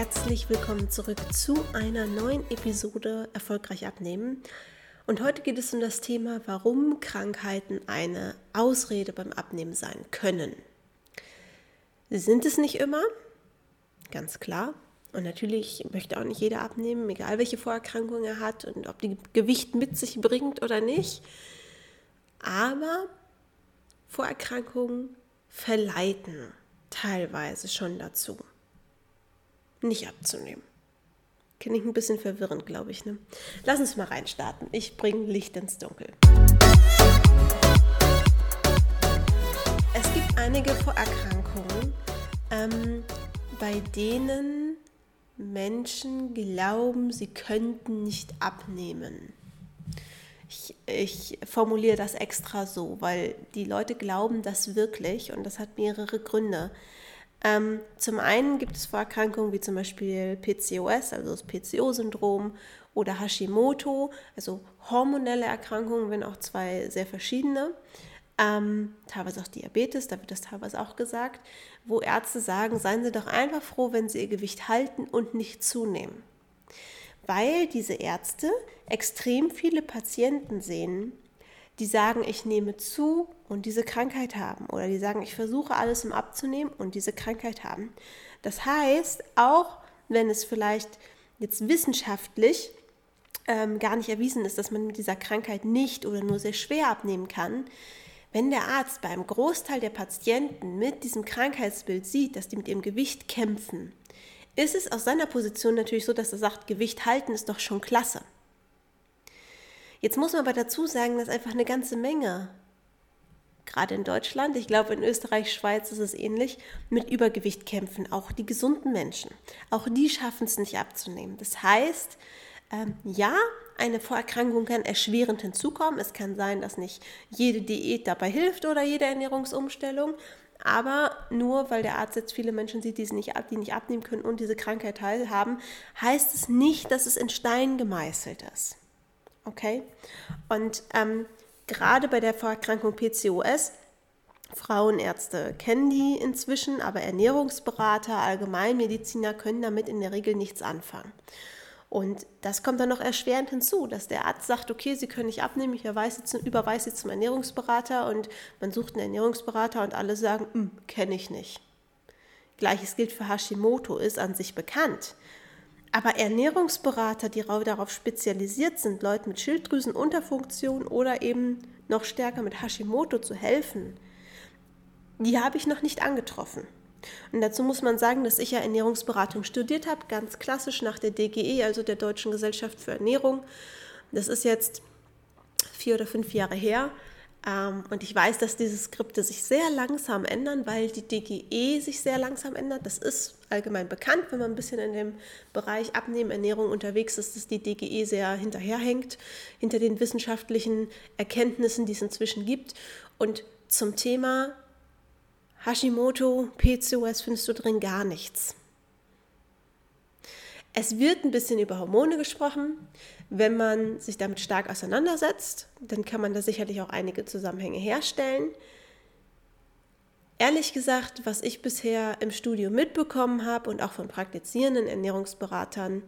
herzlich willkommen zurück zu einer neuen Episode Erfolgreich abnehmen. Und heute geht es um das Thema, warum Krankheiten eine Ausrede beim Abnehmen sein können. Sie sind es nicht immer, ganz klar. Und natürlich möchte auch nicht jeder abnehmen, egal welche Vorerkrankung er hat und ob die Gewicht mit sich bringt oder nicht. Aber Vorerkrankungen verleiten teilweise schon dazu, nicht abzunehmen. Klingt ein bisschen verwirrend, glaube ich. Ne? Lass uns mal reinstarten. Ich bringe Licht ins Dunkel. Es gibt einige Vorerkrankungen, ähm, bei denen Menschen glauben, sie könnten nicht abnehmen. Ich, ich, formuliere das extra so, weil die Leute glauben das wirklich und das hat mehrere Gründe. Ähm, zum einen gibt es Vorerkrankungen wie zum Beispiel PCOS, also das PCO-Syndrom oder Hashimoto, also hormonelle Erkrankungen, wenn auch zwei sehr verschiedene. Ähm, teilweise auch Diabetes, da wird das teilweise auch gesagt, wo Ärzte sagen, seien Sie doch einfach froh, wenn Sie Ihr Gewicht halten und nicht zunehmen. Weil diese Ärzte extrem viele Patienten sehen, die sagen, ich nehme zu und diese Krankheit haben. Oder die sagen, ich versuche alles um abzunehmen und diese Krankheit haben. Das heißt, auch wenn es vielleicht jetzt wissenschaftlich ähm, gar nicht erwiesen ist, dass man mit dieser Krankheit nicht oder nur sehr schwer abnehmen kann, wenn der Arzt beim Großteil der Patienten mit diesem Krankheitsbild sieht, dass die mit ihrem Gewicht kämpfen, ist es aus seiner Position natürlich so, dass er sagt, Gewicht halten ist doch schon klasse. Jetzt muss man aber dazu sagen, dass einfach eine ganze Menge, gerade in Deutschland, ich glaube in Österreich, Schweiz ist es ähnlich, mit Übergewicht kämpfen. Auch die gesunden Menschen. Auch die schaffen es nicht abzunehmen. Das heißt, ähm, ja, eine Vorerkrankung kann erschwerend hinzukommen. Es kann sein, dass nicht jede Diät dabei hilft oder jede Ernährungsumstellung. Aber nur weil der Arzt jetzt viele Menschen sieht, die, nicht, die nicht abnehmen können und diese Krankheit haben, heißt es nicht, dass es in Stein gemeißelt ist. Okay? Und ähm, gerade bei der Vorerkrankung PCOS, Frauenärzte kennen die inzwischen, aber Ernährungsberater, Allgemeinmediziner können damit in der Regel nichts anfangen. Und das kommt dann noch erschwerend hinzu, dass der Arzt sagt, okay, Sie können nicht abnehmen, ich überweise Sie, zum Ernährungsberater und man sucht einen Ernährungsberater und alle sagen, hm, kenne ich nicht. Gleiches gilt für Hashimoto, ist an sich bekannt. Aber Ernährungsberater, die darauf spezialisiert sind, Leuten mit Schilddrüsenunterfunktion oder eben noch stärker mit Hashimoto zu helfen, die habe ich noch nicht angetroffen. Und dazu muss man sagen, dass ich ja Ernährungsberatung studiert habe, ganz klassisch nach der DGE, also der Deutschen Gesellschaft für Ernährung. Das ist jetzt vier oder fünf Jahre her. Ähm, und ich weiß, dass diese Skripte sich sehr langsam ändern, weil die DGE sich sehr langsam ändert. Das ist allgemein bekannt, wenn man ein bisschen in dem Bereich Abnehmen, Ernährung unterwegs ist, dass die DGE sehr hinterherhängt, hinter den wissenschaftlichen Erkenntnissen, die es inzwischen gibt. Und zum Thema Hashimoto, PCOS findest du drin gar nichts. Es wird ein bisschen über Hormone gesprochen. Wenn man sich damit stark auseinandersetzt, dann kann man da sicherlich auch einige Zusammenhänge herstellen. Ehrlich gesagt, was ich bisher im Studio mitbekommen habe und auch von praktizierenden Ernährungsberatern,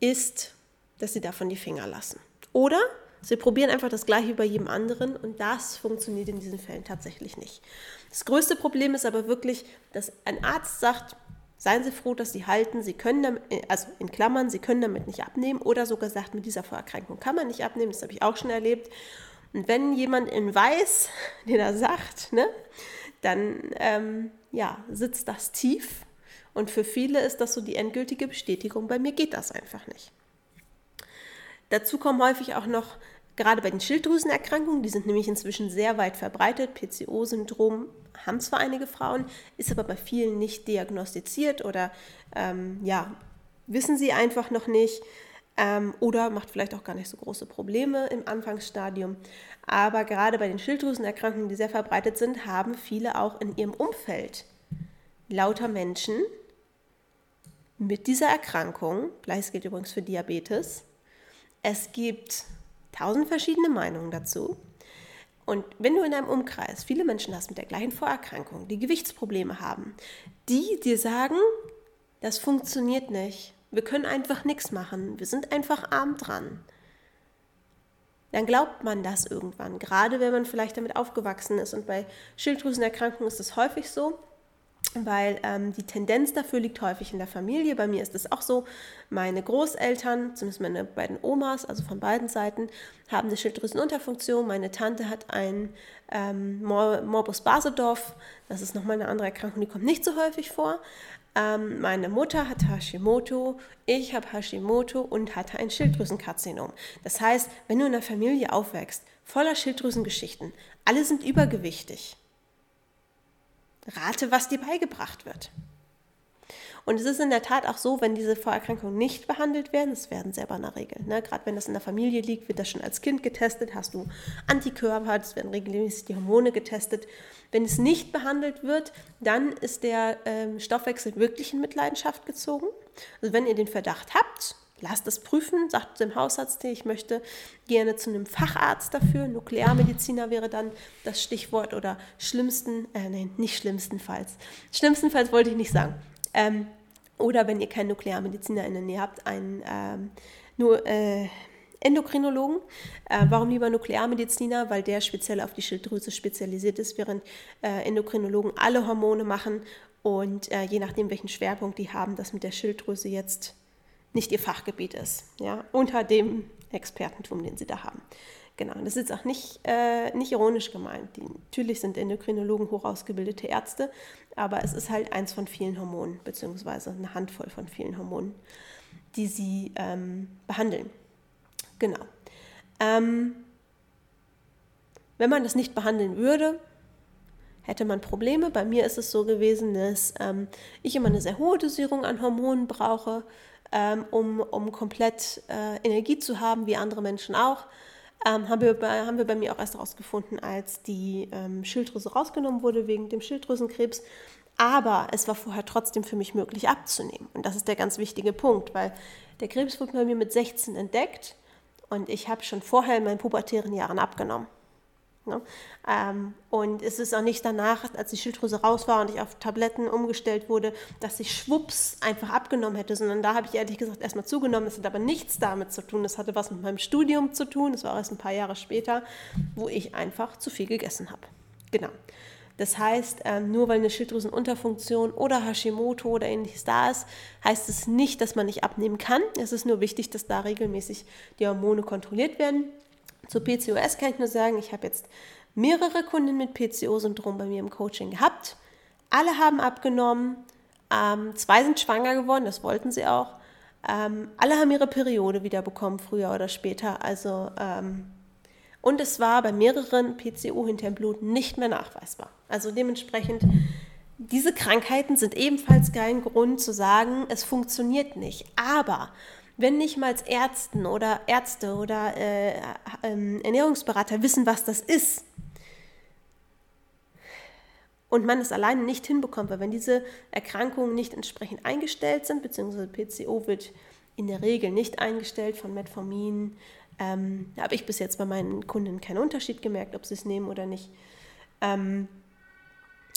ist, dass sie davon die Finger lassen. Oder sie probieren einfach das gleiche bei jedem anderen und das funktioniert in diesen Fällen tatsächlich nicht. Das größte Problem ist aber wirklich, dass ein Arzt sagt, Seien Sie froh, dass Sie halten, Sie können damit, also in Klammern, Sie können damit nicht abnehmen oder sogar sagt, mit dieser Vorerkrankung kann man nicht abnehmen, das habe ich auch schon erlebt. Und wenn jemand in Weiß dir da sagt, ne, dann ähm, ja, sitzt das tief und für viele ist das so die endgültige Bestätigung, bei mir geht das einfach nicht. Dazu kommen häufig auch noch Gerade bei den Schilddrüsenerkrankungen, die sind nämlich inzwischen sehr weit verbreitet. PCO-Syndrom haben zwar einige Frauen, ist aber bei vielen nicht diagnostiziert oder ähm, ja, wissen sie einfach noch nicht ähm, oder macht vielleicht auch gar nicht so große Probleme im Anfangsstadium. Aber gerade bei den Schilddrüsenerkrankungen, die sehr verbreitet sind, haben viele auch in ihrem Umfeld lauter Menschen mit dieser Erkrankung. Gleiches gilt übrigens für Diabetes. Es gibt tausend verschiedene Meinungen dazu. Und wenn du in deinem Umkreis viele Menschen hast mit der gleichen Vorerkrankung, die Gewichtsprobleme haben, die dir sagen, Das funktioniert nicht. Wir können einfach nichts machen. Wir sind einfach arm dran. Dann glaubt man das irgendwann, gerade wenn man vielleicht damit aufgewachsen ist. Und bei Schilddrüsenerkrankungen ist es häufig so, weil ähm, die Tendenz dafür liegt häufig in der Familie. Bei mir ist es auch so. Meine Großeltern, zumindest meine beiden Omas, also von beiden Seiten, haben eine Schilddrüsenunterfunktion. Meine Tante hat ein ähm, Morbus Basedorf. Das ist nochmal eine andere Erkrankung, die kommt nicht so häufig vor. Ähm, meine Mutter hatte Hashimoto, ich habe Hashimoto und hatte ein Schilddrüsenkarzinom. Das heißt, wenn du in einer Familie aufwächst, voller Schilddrüsengeschichten, alle sind übergewichtig Rate, was dir beigebracht wird. Und es ist in der Tat auch so, wenn diese Vorerkrankungen nicht behandelt werden, das werden selber in der Regel. Ne? Gerade wenn das in der Familie liegt, wird das schon als Kind getestet, hast du Antikörper, es werden regelmäßig die Hormone getestet. Wenn es nicht behandelt wird, dann ist der ähm, Stoffwechsel wirklich in Mitleidenschaft gezogen. Also wenn ihr den Verdacht habt, lasst es prüfen, sagt dem Hausarzt, ich möchte gerne zu einem Facharzt dafür. Nuklearmediziner wäre dann das Stichwort oder schlimmsten, äh, nein, nicht schlimmstenfalls. Schlimmstenfalls wollte ich nicht sagen. Ähm, oder wenn ihr keinen Nuklearmediziner in der Nähe habt, einen ähm, nur äh, Endokrinologen. Äh, warum lieber Nuklearmediziner? Weil der speziell auf die Schilddrüse spezialisiert ist, während äh, Endokrinologen alle Hormone machen und äh, je nachdem, welchen Schwerpunkt die haben, das mit der Schilddrüse jetzt nicht ihr Fachgebiet ist, ja, unter dem Expertentum, den sie da haben. Genau, das ist auch nicht, äh, nicht ironisch gemeint. Die, natürlich sind Endokrinologen hochausgebildete Ärzte, aber es ist halt eins von vielen Hormonen, beziehungsweise eine Handvoll von vielen Hormonen, die sie ähm, behandeln. Genau. Ähm, wenn man das nicht behandeln würde, hätte man Probleme. Bei mir ist es so gewesen, dass ähm, ich immer eine sehr hohe Dosierung an Hormonen brauche, um, um komplett äh, Energie zu haben, wie andere Menschen auch. Ähm, haben, wir bei, haben wir bei mir auch erst herausgefunden, als die ähm, Schilddrüse rausgenommen wurde wegen dem Schilddrüsenkrebs. Aber es war vorher trotzdem für mich möglich abzunehmen. Und das ist der ganz wichtige Punkt, weil der Krebs wurde bei mir mit 16 entdeckt und ich habe schon vorher in meinen pubertären Jahren abgenommen. Ne? Ähm, und es ist auch nicht danach, als die Schilddrüse raus war und ich auf Tabletten umgestellt wurde, dass ich schwupps einfach abgenommen hätte, sondern da habe ich ehrlich gesagt erstmal zugenommen. Das hat aber nichts damit zu tun. Das hatte was mit meinem Studium zu tun. Das war erst ein paar Jahre später, wo ich einfach zu viel gegessen habe. Genau. Das heißt, ähm, nur weil eine Schilddrüsenunterfunktion oder Hashimoto oder ähnliches da ist, heißt es nicht, dass man nicht abnehmen kann. Es ist nur wichtig, dass da regelmäßig die Hormone kontrolliert werden. Zu PCOS kann ich nur sagen, ich habe jetzt mehrere Kunden mit PCO-Syndrom bei mir im Coaching gehabt. Alle haben abgenommen. Ähm, zwei sind schwanger geworden, das wollten sie auch. Ähm, alle haben ihre Periode wieder bekommen, früher oder später. Also, ähm, und es war bei mehreren PCO hinter dem Blut nicht mehr nachweisbar. Also dementsprechend, diese Krankheiten sind ebenfalls kein Grund zu sagen, es funktioniert nicht. Aber wenn nicht mal Ärzten oder Ärzte oder äh, äh, Ernährungsberater wissen, was das ist, und man es alleine nicht hinbekommt, weil wenn diese Erkrankungen nicht entsprechend eingestellt sind, beziehungsweise PCO wird in der Regel nicht eingestellt von Metformin, ähm, da habe ich bis jetzt bei meinen Kunden keinen Unterschied gemerkt, ob sie es nehmen oder nicht. Ähm,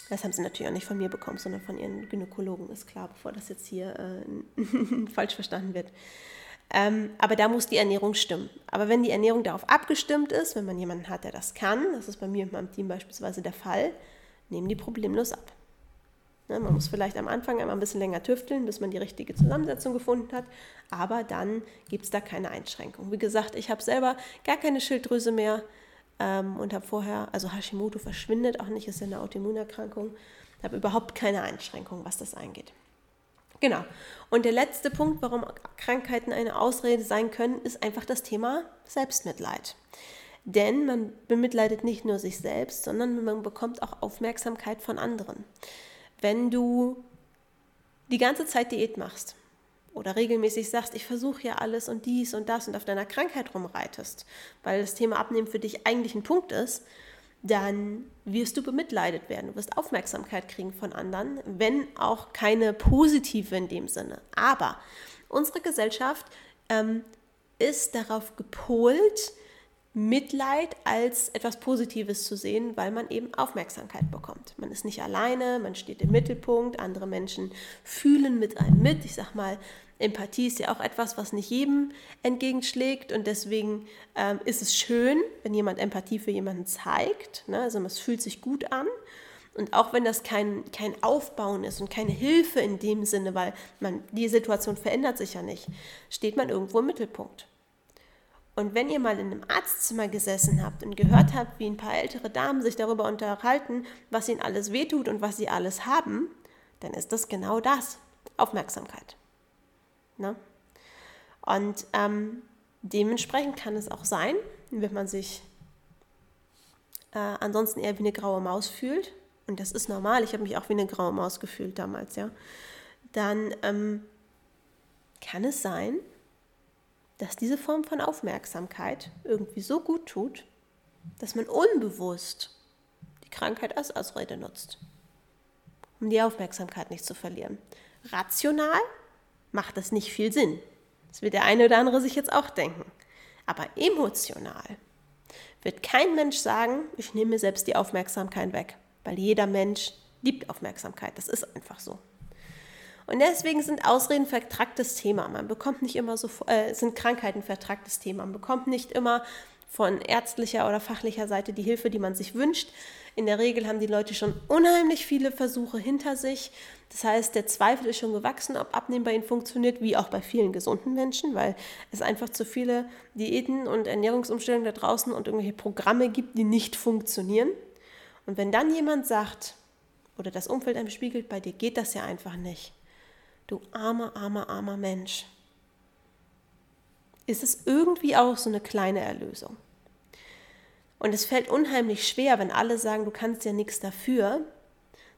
das haben sie natürlich auch nicht von mir bekommen, sondern von ihren Gynäkologen, ist klar, bevor das jetzt hier äh, falsch verstanden wird. Ähm, aber da muss die Ernährung stimmen. Aber wenn die Ernährung darauf abgestimmt ist, wenn man jemanden hat, der das kann, das ist bei mir und meinem Team beispielsweise der Fall, nehmen die problemlos ab. Ne, man muss vielleicht am Anfang einmal ein bisschen länger tüfteln, bis man die richtige Zusammensetzung gefunden hat, aber dann gibt es da keine Einschränkung. Wie gesagt, ich habe selber gar keine Schilddrüse mehr ähm, und habe vorher, also Hashimoto verschwindet auch nicht, ist ja eine Autoimmunerkrankung, habe überhaupt keine Einschränkung, was das angeht. Genau. Und der letzte Punkt, warum Krankheiten eine Ausrede sein können, ist einfach das Thema Selbstmitleid. Denn man bemitleidet nicht nur sich selbst, sondern man bekommt auch Aufmerksamkeit von anderen. Wenn du die ganze Zeit Diät machst oder regelmäßig sagst, ich versuche ja alles und dies und das und auf deiner Krankheit rumreitest, weil das Thema Abnehmen für dich eigentlich ein Punkt ist, dann wirst du bemitleidet werden. Du wirst Aufmerksamkeit kriegen von anderen, wenn auch keine positive in dem Sinne. Aber unsere Gesellschaft ähm, ist darauf gepolt, Mitleid als etwas Positives zu sehen, weil man eben Aufmerksamkeit bekommt. Man ist nicht alleine, man steht im Mittelpunkt, andere Menschen fühlen mit einem mit. Ich sag mal, Empathie ist ja auch etwas, was nicht jedem entgegenschlägt und deswegen ähm, ist es schön, wenn jemand Empathie für jemanden zeigt. Ne? Also es fühlt sich gut an. Und auch wenn das kein, kein Aufbauen ist und keine Hilfe in dem Sinne, weil man, die Situation verändert sich ja nicht, steht man irgendwo im Mittelpunkt. Und wenn ihr mal in einem Arztzimmer gesessen habt und gehört habt, wie ein paar ältere Damen sich darüber unterhalten, was ihnen alles wehtut und was sie alles haben, dann ist das genau das. Aufmerksamkeit. Ne? Und ähm, dementsprechend kann es auch sein, wenn man sich äh, ansonsten eher wie eine graue Maus fühlt, und das ist normal, ich habe mich auch wie eine graue Maus gefühlt damals, ja, dann ähm, kann es sein, dass diese Form von Aufmerksamkeit irgendwie so gut tut, dass man unbewusst die Krankheit als Ausrede nutzt, um die Aufmerksamkeit nicht zu verlieren. Rational macht das nicht viel Sinn. Das wird der eine oder andere sich jetzt auch denken. Aber emotional wird kein Mensch sagen, ich nehme mir selbst die Aufmerksamkeit weg, weil jeder Mensch liebt Aufmerksamkeit. Das ist einfach so. Und deswegen sind Ausreden vertracktes Thema. Man bekommt nicht immer so, äh, sind Krankheiten vertracktes Thema. Man bekommt nicht immer von ärztlicher oder fachlicher Seite die Hilfe, die man sich wünscht. In der Regel haben die Leute schon unheimlich viele Versuche hinter sich. Das heißt, der Zweifel ist schon gewachsen, ob Abnehmen bei ihnen funktioniert, wie auch bei vielen gesunden Menschen, weil es einfach zu viele Diäten und Ernährungsumstellungen da draußen und irgendwelche Programme gibt, die nicht funktionieren. Und wenn dann jemand sagt, oder das Umfeld einem spiegelt, bei dir geht das ja einfach nicht, du armer, armer, armer Mensch, ist es irgendwie auch so eine kleine Erlösung. Und es fällt unheimlich schwer, wenn alle sagen, du kannst ja nichts dafür,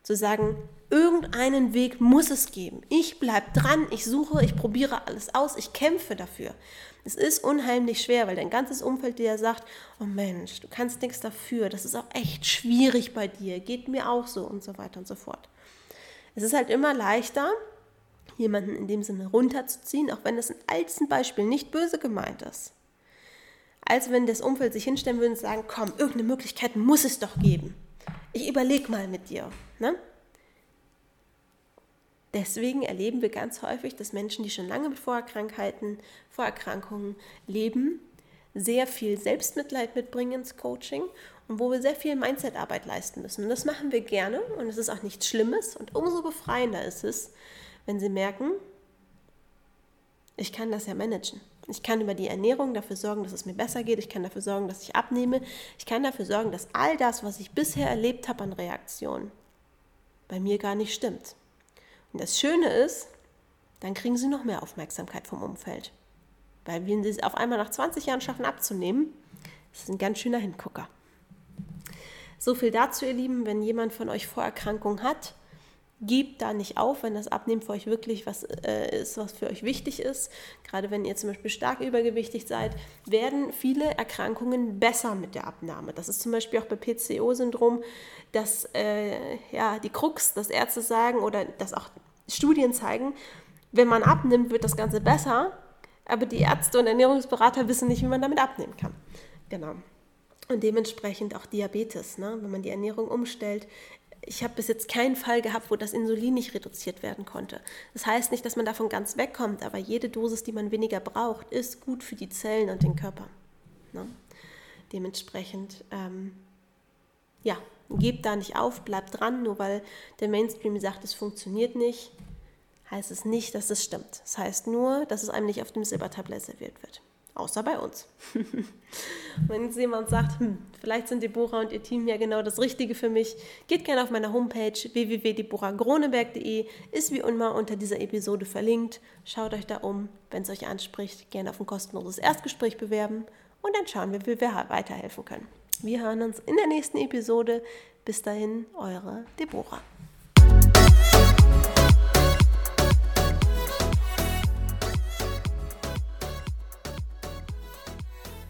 zu sagen, irgendeinen Weg muss es geben. Ich bleibe dran, ich suche, ich probiere alles aus, ich kämpfe dafür. Es ist unheimlich schwer, weil dein ganzes Umfeld dir sagt, oh Mensch, du kannst nichts dafür, das ist auch echt schwierig bei dir, geht mir auch so und so weiter und so fort. Es ist halt immer leichter, jemanden in dem Sinne runterzuziehen, auch wenn das in alten Beispiel nicht böse gemeint ist. Als wenn das Umfeld sich hinstellen würde und sagen, komm, irgendeine Möglichkeit muss es doch geben. Ich überlege mal mit dir. Ne? Deswegen erleben wir ganz häufig, dass Menschen, die schon lange mit Vorerkrankheiten, Vorerkrankungen leben, sehr viel Selbstmitleid mitbringen ins Coaching und wo wir sehr viel Mindset-Arbeit leisten müssen. Und das machen wir gerne und es ist auch nichts Schlimmes und umso befreiender ist es, wenn sie merken, ich kann das ja managen. Ich kann über die Ernährung dafür sorgen, dass es mir besser geht. Ich kann dafür sorgen, dass ich abnehme. Ich kann dafür sorgen, dass all das, was ich bisher erlebt habe an Reaktionen, bei mir gar nicht stimmt. Und das Schöne ist, dann kriegen sie noch mehr Aufmerksamkeit vom Umfeld. Weil wenn sie es auf einmal nach 20 Jahren schaffen abzunehmen, das ist ein ganz schöner Hingucker. So viel dazu, ihr Lieben, wenn jemand von euch Vorerkrankungen hat, gebt da nicht auf, wenn das Abnehmen für euch wirklich was äh, ist, was für euch wichtig ist. Gerade wenn ihr zum Beispiel stark übergewichtig seid, werden viele Erkrankungen besser mit der Abnahme. Das ist zum Beispiel auch bei PCO-Syndrom, dass äh, ja, die Krux, dass Ärzte sagen oder dass auch Studien zeigen, wenn man abnimmt, wird das Ganze besser, aber die Ärzte und Ernährungsberater wissen nicht, wie man damit abnehmen kann. Genau. Und dementsprechend auch Diabetes, ne? wenn man die Ernährung umstellt, ich habe bis jetzt keinen Fall gehabt, wo das Insulin nicht reduziert werden konnte. Das heißt nicht, dass man davon ganz wegkommt, aber jede Dosis, die man weniger braucht, ist gut für die Zellen und den Körper. Ne? Dementsprechend, ähm, ja, gebt da nicht auf, bleibt dran, nur weil der Mainstream sagt, es funktioniert nicht, heißt es nicht, dass es stimmt. Das heißt nur, dass es einem nicht auf dem Silbertablett serviert wird. Außer bei uns. Wenn jetzt jemand sagt, hm, vielleicht sind Deborah und ihr Team ja genau das Richtige für mich, geht gerne auf meiner Homepage www.deborahgroneberg.de, ist wie immer unter dieser Episode verlinkt. Schaut euch da um, wenn es euch anspricht, gerne auf ein kostenloses Erstgespräch bewerben und dann schauen wir, wie wir weiterhelfen können. Wir hören uns in der nächsten Episode. Bis dahin, eure Deborah.